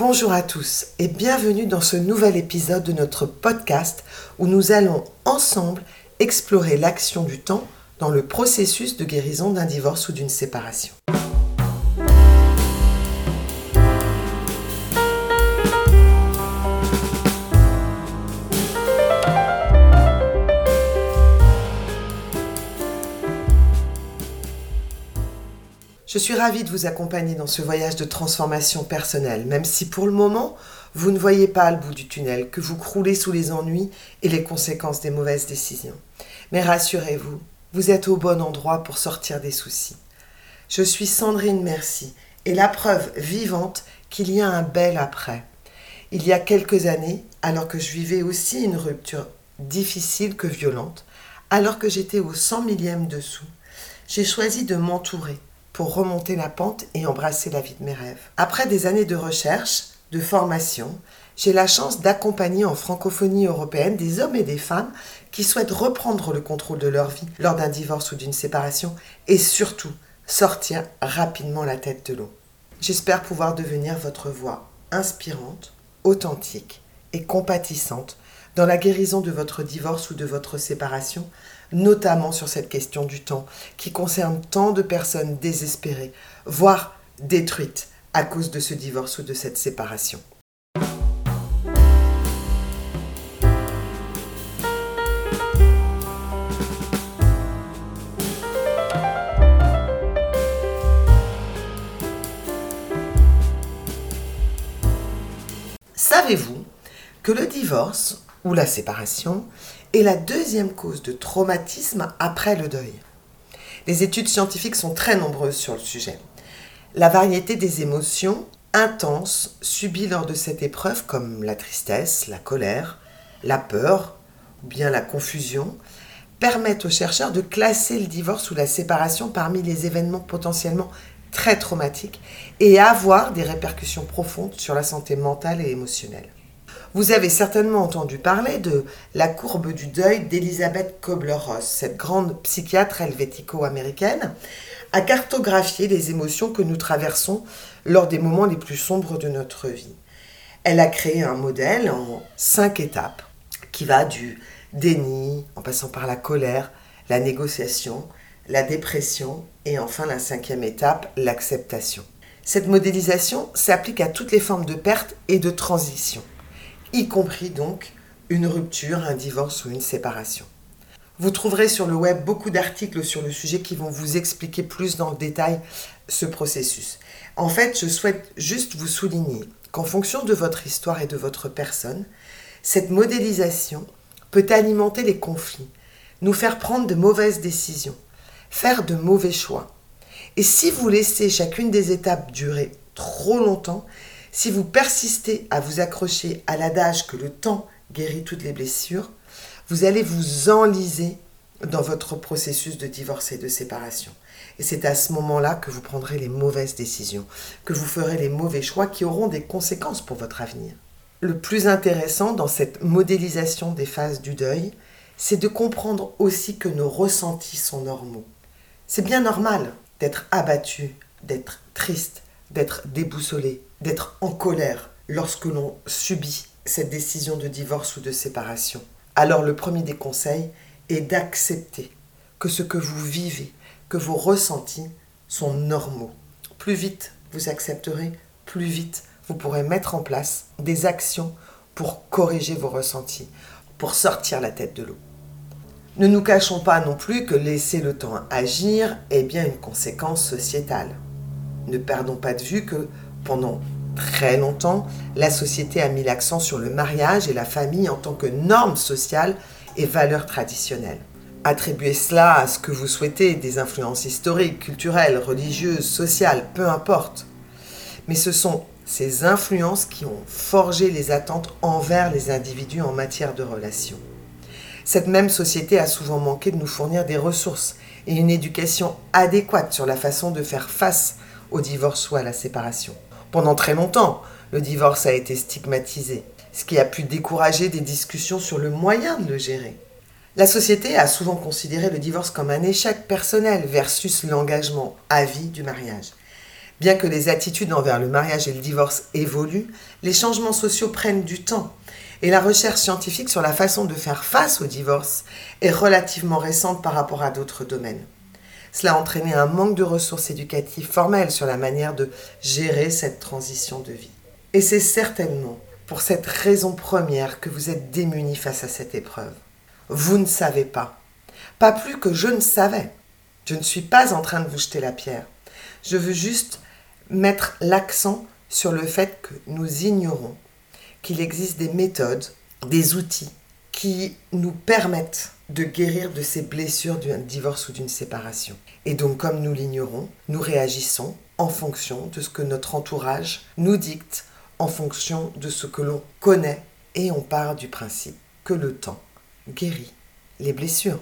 Bonjour à tous et bienvenue dans ce nouvel épisode de notre podcast où nous allons ensemble explorer l'action du temps dans le processus de guérison d'un divorce ou d'une séparation. Je suis ravie de vous accompagner dans ce voyage de transformation personnelle, même si pour le moment, vous ne voyez pas le bout du tunnel, que vous croulez sous les ennuis et les conséquences des mauvaises décisions. Mais rassurez-vous, vous êtes au bon endroit pour sortir des soucis. Je suis Sandrine Merci et la preuve vivante qu'il y a un bel après. Il y a quelques années, alors que je vivais aussi une rupture difficile que violente, alors que j'étais au cent millième dessous, j'ai choisi de m'entourer pour remonter la pente et embrasser la vie de mes rêves. Après des années de recherche, de formation, j'ai la chance d'accompagner en francophonie européenne des hommes et des femmes qui souhaitent reprendre le contrôle de leur vie lors d'un divorce ou d'une séparation et surtout sortir rapidement la tête de l'eau. J'espère pouvoir devenir votre voix inspirante, authentique et compatissante dans la guérison de votre divorce ou de votre séparation, notamment sur cette question du temps qui concerne tant de personnes désespérées, voire détruites à cause de ce divorce ou de cette séparation. Savez-vous que le divorce ou la séparation est la deuxième cause de traumatisme après le deuil. Les études scientifiques sont très nombreuses sur le sujet. La variété des émotions intenses subies lors de cette épreuve, comme la tristesse, la colère, la peur ou bien la confusion, permettent aux chercheurs de classer le divorce ou la séparation parmi les événements potentiellement très traumatiques et avoir des répercussions profondes sur la santé mentale et émotionnelle. Vous avez certainement entendu parler de la courbe du deuil d'Elisabeth Kobler-Ross. Cette grande psychiatre helvético-américaine a cartographié les émotions que nous traversons lors des moments les plus sombres de notre vie. Elle a créé un modèle en cinq étapes qui va du déni, en passant par la colère, la négociation, la dépression et enfin la cinquième étape, l'acceptation. Cette modélisation s'applique à toutes les formes de perte et de transition y compris donc une rupture, un divorce ou une séparation. Vous trouverez sur le web beaucoup d'articles sur le sujet qui vont vous expliquer plus dans le détail ce processus. En fait, je souhaite juste vous souligner qu'en fonction de votre histoire et de votre personne, cette modélisation peut alimenter les conflits, nous faire prendre de mauvaises décisions, faire de mauvais choix. Et si vous laissez chacune des étapes durer trop longtemps, si vous persistez à vous accrocher à l'adage que le temps guérit toutes les blessures, vous allez vous enliser dans votre processus de divorce et de séparation. Et c'est à ce moment-là que vous prendrez les mauvaises décisions, que vous ferez les mauvais choix qui auront des conséquences pour votre avenir. Le plus intéressant dans cette modélisation des phases du deuil, c'est de comprendre aussi que nos ressentis sont normaux. C'est bien normal d'être abattu, d'être triste, d'être déboussolé, d'être en colère lorsque l'on subit cette décision de divorce ou de séparation. Alors le premier des conseils est d'accepter que ce que vous vivez, que vos ressentis sont normaux. Plus vite vous accepterez, plus vite vous pourrez mettre en place des actions pour corriger vos ressentis, pour sortir la tête de l'eau. Ne nous cachons pas non plus que laisser le temps agir est bien une conséquence sociétale. Ne perdons pas de vue que pendant très longtemps, la société a mis l'accent sur le mariage et la famille en tant que norme sociale et valeur traditionnelle. Attribuez cela à ce que vous souhaitez, des influences historiques, culturelles, religieuses, sociales, peu importe. Mais ce sont ces influences qui ont forgé les attentes envers les individus en matière de relations. Cette même société a souvent manqué de nous fournir des ressources et une éducation adéquate sur la façon de faire face au divorce ou à la séparation. Pendant très longtemps, le divorce a été stigmatisé, ce qui a pu décourager des discussions sur le moyen de le gérer. La société a souvent considéré le divorce comme un échec personnel versus l'engagement à vie du mariage. Bien que les attitudes envers le mariage et le divorce évoluent, les changements sociaux prennent du temps. Et la recherche scientifique sur la façon de faire face au divorce est relativement récente par rapport à d'autres domaines. Cela a entraîné un manque de ressources éducatives formelles sur la manière de gérer cette transition de vie. Et c'est certainement pour cette raison première que vous êtes démunis face à cette épreuve. Vous ne savez pas. Pas plus que je ne savais. Je ne suis pas en train de vous jeter la pierre. Je veux juste mettre l'accent sur le fait que nous ignorons qu'il existe des méthodes, des outils qui nous permettent de guérir de ces blessures d'un divorce ou d'une séparation. Et donc, comme nous l'ignorons, nous réagissons en fonction de ce que notre entourage nous dicte, en fonction de ce que l'on connaît, et on part du principe que le temps guérit les blessures.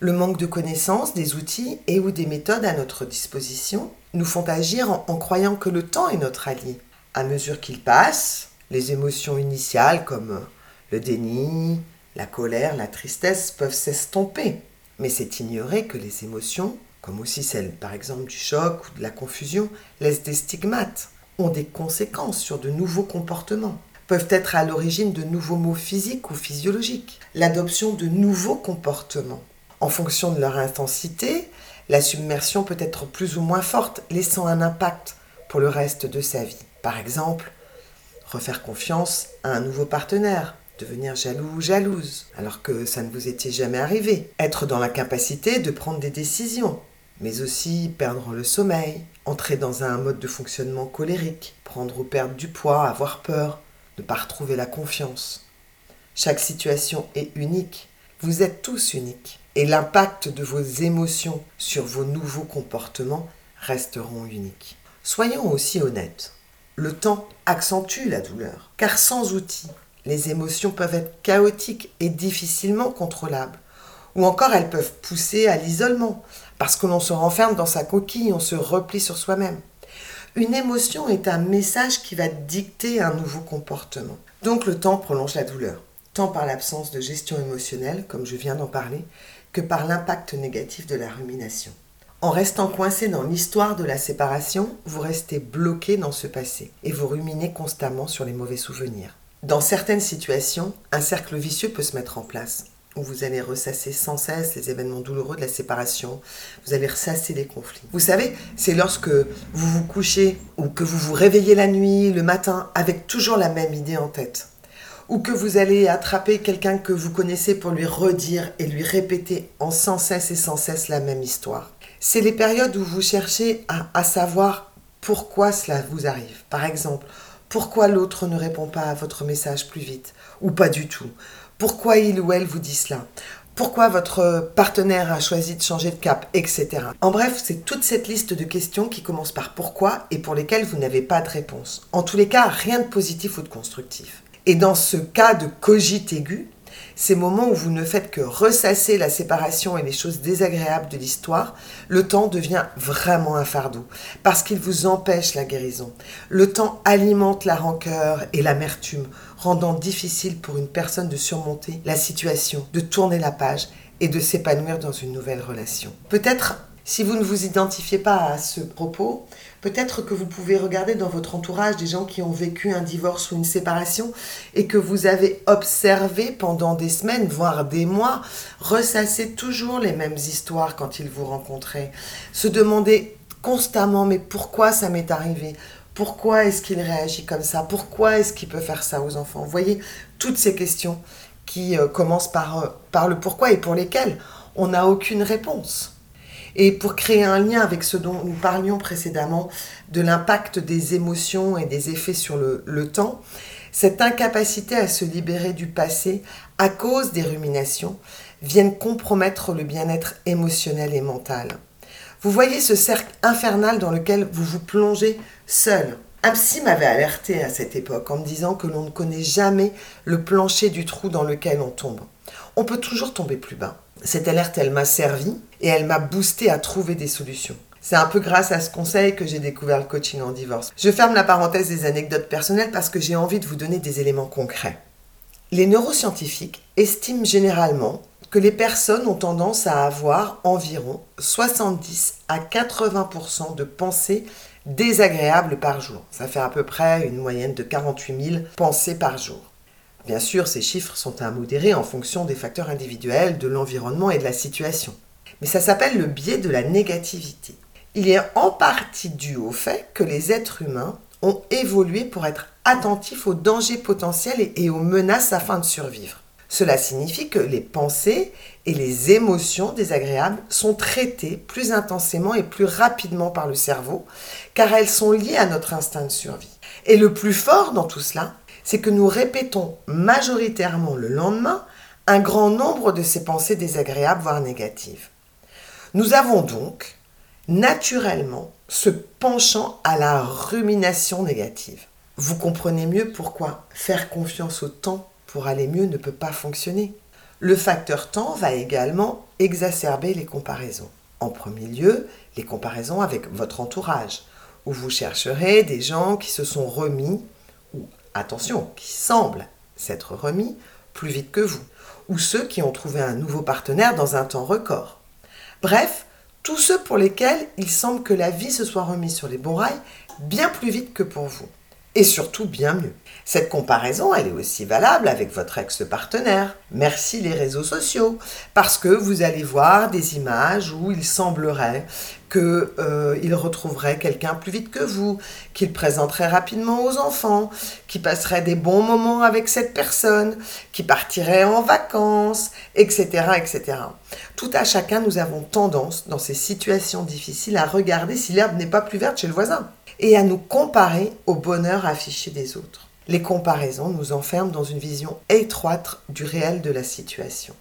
Le manque de connaissances, des outils et ou des méthodes à notre disposition nous font agir en, croyant que le temps est notre allié. À mesure qu'il passe, les émotions initiales comme le déni, la colère, la tristesse peuvent s'estomper. Mais c'est ignorer que les émotions, comme aussi celles par exemple du choc ou de la confusion, laissent des stigmates, ont des conséquences sur de nouveaux comportements, peuvent être à l'origine de nouveaux maux physiques ou physiologiques, l'adoption de nouveaux comportements. En fonction de leur intensité, la submersion peut être plus ou moins forte, laissant un impact pour le reste de sa vie. Par exemple, refaire confiance à un nouveau partenaire, devenir jaloux ou jalouse, alors que ça ne vous était jamais arrivé, être dans l'incapacité de prendre des décisions, mais aussi perdre le sommeil, entrer dans un mode de fonctionnement colérique, prendre ou perdre du poids, avoir peur, ne pas retrouver la confiance. Chaque situation est unique, vous êtes tous uniques et l'impact de vos émotions sur vos nouveaux comportements resteront uniques. Soyons aussi honnêtes. Le temps accentue la douleur, car sans outils, les émotions peuvent être chaotiques et difficilement contrôlables. Ou encore elles peuvent pousser à l'isolement, parce que l'on se renferme dans sa coquille, on se replie sur soi-même. Une émotion est un message qui va dicter un nouveau comportement. Donc le temps prolonge la douleur, tant par l'absence de gestion émotionnelle, comme je viens d'en parler, que par l'impact négatif de la rumination. En restant coincé dans l'histoire de la séparation, vous restez bloqué dans ce passé et vous ruminez constamment sur les mauvais souvenirs. Dans certaines situations, un cercle vicieux peut se mettre en place, où vous allez ressasser sans cesse les événements douloureux de la séparation, vous allez ressasser les conflits. Vous savez, c'est lorsque vous vous couchez ou que vous vous réveillez la nuit, le matin, avec toujours la même idée en tête ou que vous allez attraper quelqu'un que vous connaissez pour lui redire et lui répéter en sans cesse et sans cesse la même histoire. C'est les périodes où vous cherchez à, savoir pourquoi cela vous arrive. Par exemple, pourquoi l'autre ne répond pas à votre message plus vite? Ou pas du tout? Pourquoi il ou elle vous dit cela? Pourquoi votre partenaire a choisi de changer de cap, etc. En bref, c'est toute cette liste de questions qui commence par pourquoi et pour lesquelles vous n'avez pas de réponse. En tous les cas, rien de positif ou de constructif. Et dans ce cas de cogite aigu, ces moments où vous ne faites que ressasser la séparation et les choses désagréables de l'histoire, le temps devient vraiment un fardeau, parce qu'il vous empêche la guérison. Le temps alimente la rancœur et l'amertume, rendant difficile pour une personne de surmonter la situation, de tourner la page et de s'épanouir dans une nouvelle relation. Peut-être si vous ne vous identifiez pas à ce propos, peut-être que vous pouvez regarder dans votre entourage des gens qui ont vécu un divorce ou une séparation et que vous avez observé pendant des semaines, voire des mois, ressasser toujours les mêmes histoires quand ils vous rencontraient. Se demander constamment mais pourquoi ça m'est arrivé? Pourquoi est-ce qu'il réagit comme ça? Pourquoi est-ce qu'il peut faire ça aux enfants? Vous voyez, toutes ces questions qui euh, commencent par, euh, par le pourquoi et pour lesquelles on n'a aucune réponse. Et pour créer un lien avec ce dont nous parlions précédemment, de l'impact des émotions et des effets sur le, temps, cette incapacité à se libérer du passé à cause des ruminations viennent compromettre le bien-être émotionnel et mental. Vous voyez ce cercle infernal dans lequel vous vous plongez seul. Un m'avait alerté à cette époque en me disant que l'on ne connaît jamais le plancher du trou dans lequel on tombe. On peut toujours tomber plus bas. Cette alerte, elle m'a servi et elle m'a boosté à trouver des solutions. C'est un peu grâce à ce conseil que j'ai découvert le coaching en divorce. Je ferme la parenthèse des anecdotes personnelles parce que j'ai envie de vous donner des éléments concrets. Les neuroscientifiques estiment généralement que les personnes ont tendance à avoir environ 70 à 80% de pensées désagréables par jour. Ça fait à peu près une moyenne de 48 000 pensées par jour. Bien sûr, ces chiffres sont à modérer en fonction des facteurs individuels, de l'environnement et de la situation. Mais ça s'appelle le biais de la négativité. Il est en partie dû au fait que les êtres humains ont évolué pour être attentifs aux dangers potentiels et aux menaces afin de survivre. Cela signifie que les pensées et les émotions désagréables sont traitées plus intensément et plus rapidement par le cerveau, car elles sont liées à notre instinct de survie. Et le plus fort dans tout cela, c'est que nous répétons majoritairement le lendemain un grand nombre de ces pensées désagréables, voire négatives. Nous avons donc naturellement ce penchant à la rumination négative. Vous comprenez mieux pourquoi faire confiance au temps pour aller mieux ne peut pas fonctionner. Le facteur temps va également exacerber les comparaisons. En premier lieu, les comparaisons avec votre entourage, où vous chercherez des gens qui se sont remis, attention, qui semblent s'être remis plus vite que vous, ou ceux qui ont trouvé un nouveau partenaire dans un temps record. Bref, tous ceux pour lesquels il semble que la vie se soit remise sur les bons rails bien plus vite que pour vous et surtout bien mieux. Cette comparaison, elle est aussi valable avec votre ex-partenaire. Merci les réseaux sociaux, parce que vous allez voir des images où il semblerait qu'il euh, retrouverait quelqu'un plus vite que vous, qu'il présenterait rapidement aux enfants, qu'il passerait des bons moments avec cette personne, qu'il partirait en vacances, etc., etc. Tout à chacun, nous avons tendance, dans ces situations difficiles, à regarder si l'herbe n'est pas plus verte chez le voisin et à nous comparer au bonheur affiché des autres. Les comparaisons nous enferment dans une vision étroite du réel de la situation.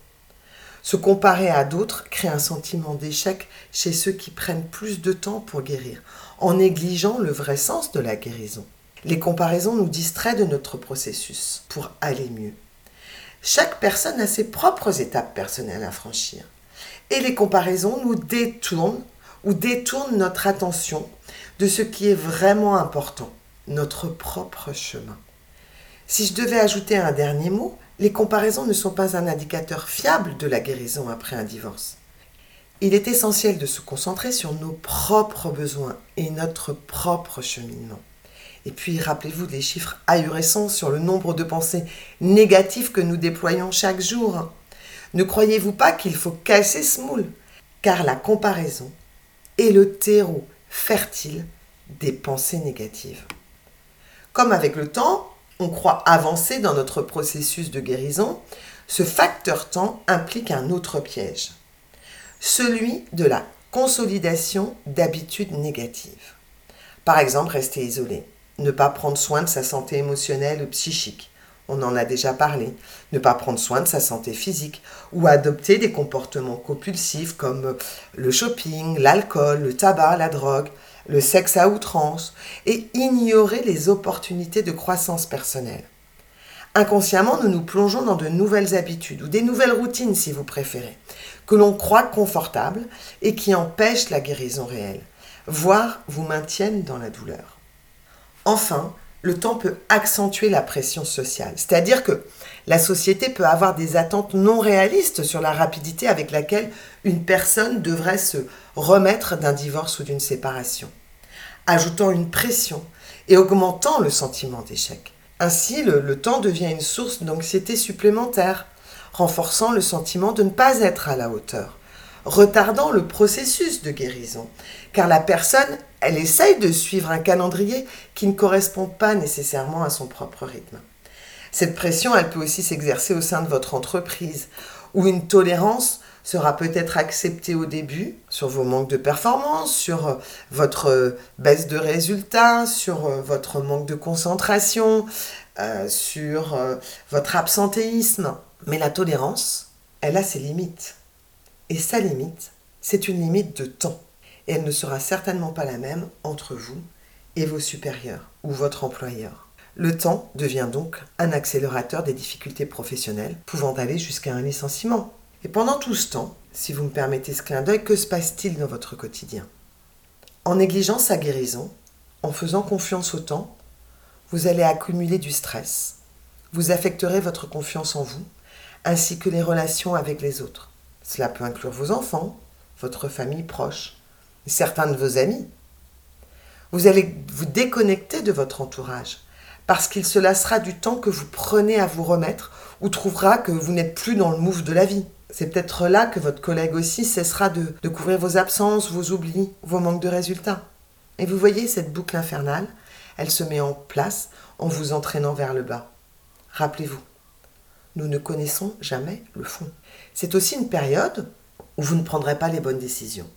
Se comparer à d'autres crée un sentiment d'échec chez ceux qui prennent plus de temps pour guérir, en négligeant le vrai sens de la guérison. Les comparaisons nous distraient de notre processus pour aller mieux. Chaque personne a ses propres étapes personnelles à franchir. Et les comparaisons nous détournent ou détournent notre attention de ce qui est vraiment important, notre propre chemin. Si je devais ajouter un dernier mot, les comparaisons ne sont pas un indicateur fiable de la guérison après un divorce. Il est essentiel de se concentrer sur nos propres besoins et notre propre cheminement. Et puis rappelez-vous des chiffres ahurissants sur le nombre de pensées négatives que nous déployons chaque jour. Ne croyez-vous pas qu'il faut casser ce moule? Car la comparaison est le terreau fertile des pensées négatives. Comme avec le temps, on croit avancer dans notre processus de guérison, ce facteur temps implique un autre piège, celui de la consolidation d'habitudes négatives. Par exemple, rester isolé, ne pas prendre soin de sa santé émotionnelle ou psychique, on en a déjà parlé, ne pas prendre soin de sa santé physique ou adopter des comportements compulsifs comme le shopping, l'alcool, le tabac, la drogue, le sexe à outrance et ignorer les opportunités de croissance personnelle. Inconsciemment, nous nous plongeons dans de nouvelles habitudes ou des nouvelles routines si vous préférez, que l'on croit confortables et qui empêchent la guérison réelle, voire vous maintiennent dans la douleur. Enfin, le temps peut accentuer la pression sociale. C'est-à-dire que la société peut avoir des attentes non réalistes sur la rapidité avec laquelle une personne devrait se remettre d'un divorce ou d'une séparation, ajoutant une pression et augmentant le sentiment d'échec. Ainsi, le, temps devient une source d'anxiété supplémentaire, renforçant le sentiment de ne pas être à la hauteur, retardant le processus de guérison, car la personne, elle essaye de suivre un calendrier qui ne correspond pas nécessairement à son propre rythme. Cette pression, elle peut aussi s'exercer au sein de votre entreprise, où une tolérance sera peut-être acceptée au début sur vos manques de performance, sur euh, votre euh, baisse de résultats, sur euh, votre manque de concentration, sur votre absentéisme. Mais la tolérance, elle a ses limites. Et sa limite, c'est une limite de temps. Et elle ne sera certainement pas la même entre vous et vos supérieurs ou votre employeur. Le temps devient donc un accélérateur des difficultés professionnelles, pouvant aller jusqu'à un licenciement. Et pendant tout ce temps, si vous me permettez ce clin d'œil, que se passe-t-il dans votre quotidien? En négligeant sa guérison, en faisant confiance au temps, vous allez accumuler du stress. Vous affecterez votre confiance en vous, ainsi que les relations avec les autres. Cela peut inclure vos enfants, votre famille proche, certains de vos amis. Vous allez vous déconnecter de votre entourage parce qu'il se lassera du temps que vous prenez à vous remettre ou trouvera que vous n'êtes plus dans le mouvement de la vie. C'est peut-être là que votre collègue aussi cessera de, de couvrir vos absences, vos oublis, vos manques de résultats. Et vous voyez cette boucle infernale, elle se met en place en vous entraînant vers le bas. Rappelez-vous, nous ne connaissons jamais le fond. C'est aussi une période où vous ne prendrez pas les bonnes décisions.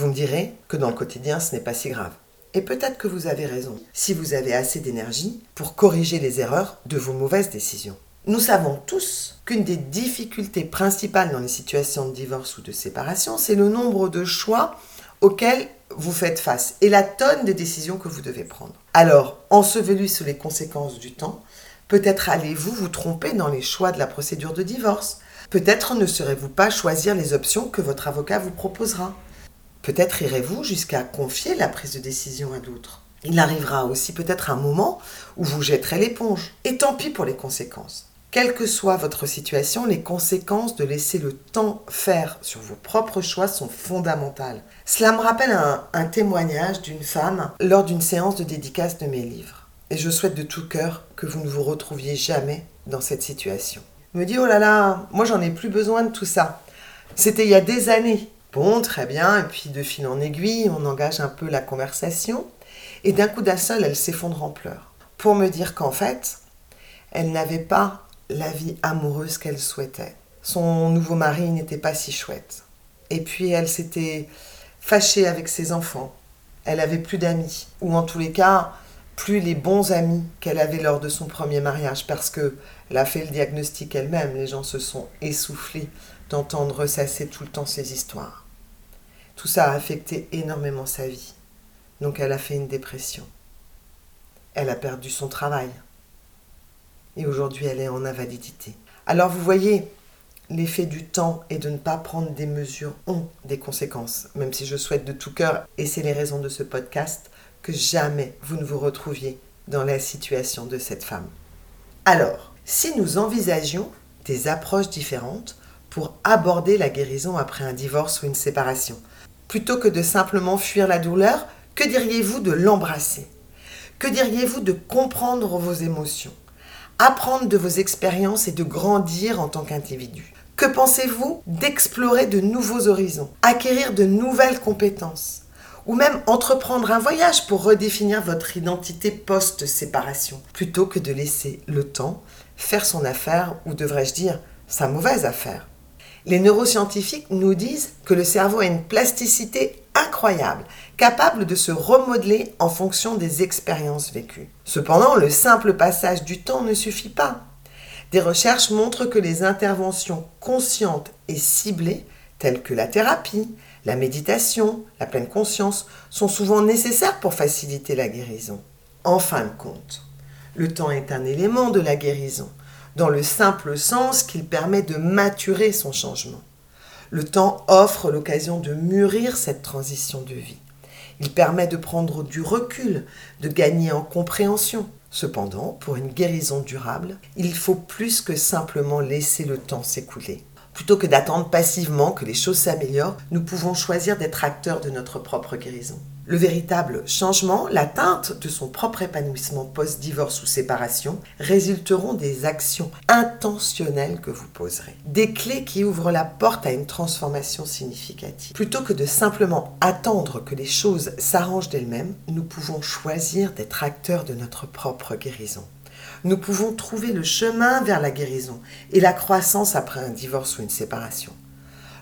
Vous me direz que dans le quotidien, ce n'est pas si grave. Et peut-être que vous avez raison, si vous avez assez d'énergie pour corriger les erreurs de vos mauvaises décisions. Nous savons tous qu'une des difficultés principales dans les situations de divorce ou de séparation, c'est le nombre de choix auxquels vous faites face et la tonne de décisions que vous devez prendre. Alors, enseveli sous les conséquences du temps, peut-être allez-vous vous tromper dans les choix de la procédure de divorce. Peut-être ne serez-vous pas choisir les options que votre avocat vous proposera. Peut-être irez-vous jusqu'à confier la prise de décision à d'autres. Il arrivera aussi peut-être un moment où vous jetterez l'éponge. Et tant pis pour les conséquences. Quelle que soit votre situation, les conséquences de laisser le temps faire sur vos propres choix sont fondamentales. Cela me rappelle un, témoignage d'une femme lors d'une séance de dédicace de mes livres. Et je souhaite de tout cœur que vous ne vous retrouviez jamais dans cette situation. me dit, oh là là, moi j'en ai plus besoin de tout ça. C'était il y a des années. Bon, très bien, et puis de fil en aiguille, on engage un peu la conversation. Et d'un coup d'un seul, elle s'effondre en pleurs. Pour me dire qu'en fait, elle n'avait pas la vie amoureuse qu'elle souhaitait. Son nouveau mari n'était pas si chouette. Et puis elle s'était fâchée avec ses enfants. Elle avait plus d'amis, ou en tous les cas, plus les bons amis qu'elle avait lors de son premier mariage, parce que elle a fait le diagnostic elle-même. Les gens se sont essoufflés d'entendre ressasser tout le temps ces histoires. Tout ça a affecté énormément sa vie. Donc elle a fait une dépression. Elle a perdu son travail et aujourd'hui elle est en invalidité. Alors vous voyez, l'effet du temps et de ne pas prendre des mesures ont des conséquences, même si je souhaite de tout cœur, et c'est les raisons de ce podcast, que jamais vous ne vous retrouviez dans la situation de cette femme. Alors, si nous envisagions des approches différentes pour aborder la guérison après un divorce ou une séparation, plutôt que de simplement fuir la douleur, que diriez-vous de l'embrasser? Que diriez-vous de comprendre vos émotions? Apprendre de vos expériences et de grandir en tant qu'individu? Que pensez-vous d'explorer de nouveaux horizons, acquérir de nouvelles compétences? Ou même entreprendre un voyage pour redéfinir votre identité post-séparation, plutôt que de laisser le temps faire son affaire, ou devrais-je dire sa mauvaise affaire? Les neuroscientifiques nous disent que le cerveau a une plasticité incroyable, capable de se remodeler en fonction des expériences vécues. Cependant, le simple passage du temps ne suffit pas. Des recherches montrent que les interventions conscientes et ciblées, telles que la thérapie, la méditation, la pleine conscience, sont souvent nécessaires pour faciliter la guérison. En fin de compte, le temps est un élément de la guérison dans le simple sens qu'il permet de maturer son changement. Le temps offre l'occasion de mûrir cette transition de vie. Il permet de prendre du recul, de gagner en compréhension. Cependant, pour une guérison durable, il faut plus que simplement laisser le temps s'écouler. Plutôt que d'attendre passivement que les choses s'améliorent, nous pouvons choisir d'être acteurs de notre propre guérison. Le véritable changement, l'atteinte de son propre épanouissement post-divorce ou séparation, résulteront des actions intentionnelles que vous poserez. Des clés qui ouvrent la porte à une transformation significative. Plutôt que de simplement attendre que les choses s'arrangent d'elles-mêmes, nous pouvons choisir d'être acteurs de notre propre guérison nous pouvons trouver le chemin vers la guérison et la croissance après un divorce ou une séparation.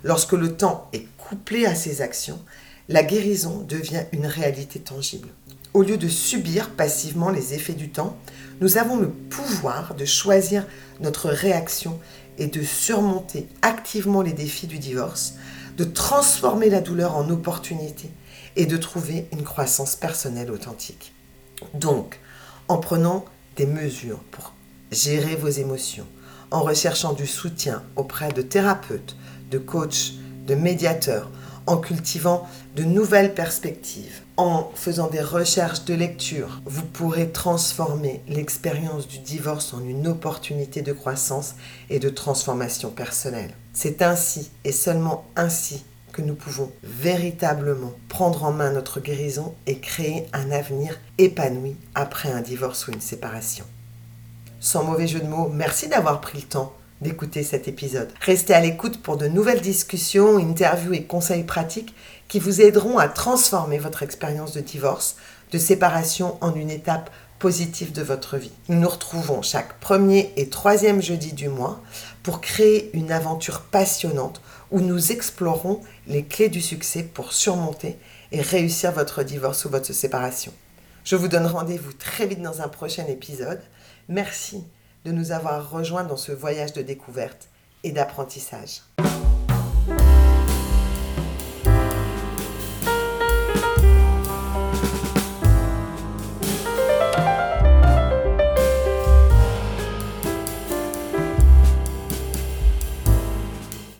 Lorsque le temps est couplé à ces actions, la guérison devient une réalité tangible. Au lieu de subir passivement les effets du temps, nous avons le pouvoir de choisir notre réaction et de surmonter activement les défis du divorce, de transformer la douleur en opportunité et de trouver une croissance personnelle authentique. Donc, en prenant des mesures pour gérer vos émotions, en recherchant du soutien auprès de thérapeutes, de coachs, de médiateurs, en cultivant de nouvelles perspectives, en faisant des recherches de lecture, vous pourrez transformer l'expérience du divorce en une opportunité de croissance et de transformation personnelle. C'est ainsi et seulement ainsi nous pouvons véritablement prendre en main notre guérison et créer un avenir épanoui après un divorce ou une séparation. Sans mauvais jeu de mots, merci d'avoir pris le temps d'écouter cet épisode. Restez à l'écoute pour de nouvelles discussions, interviews et conseils pratiques qui vous aideront à transformer votre expérience de divorce, de séparation en une étape positive de votre vie. Nous nous retrouvons chaque premier et troisième jeudi du mois pour créer une aventure passionnante où nous explorons les clés du succès pour surmonter et réussir votre divorce ou votre séparation. Je vous donne rendez-vous très vite dans un prochain épisode. Merci de nous avoir rejoints dans ce voyage de découverte et d'apprentissage.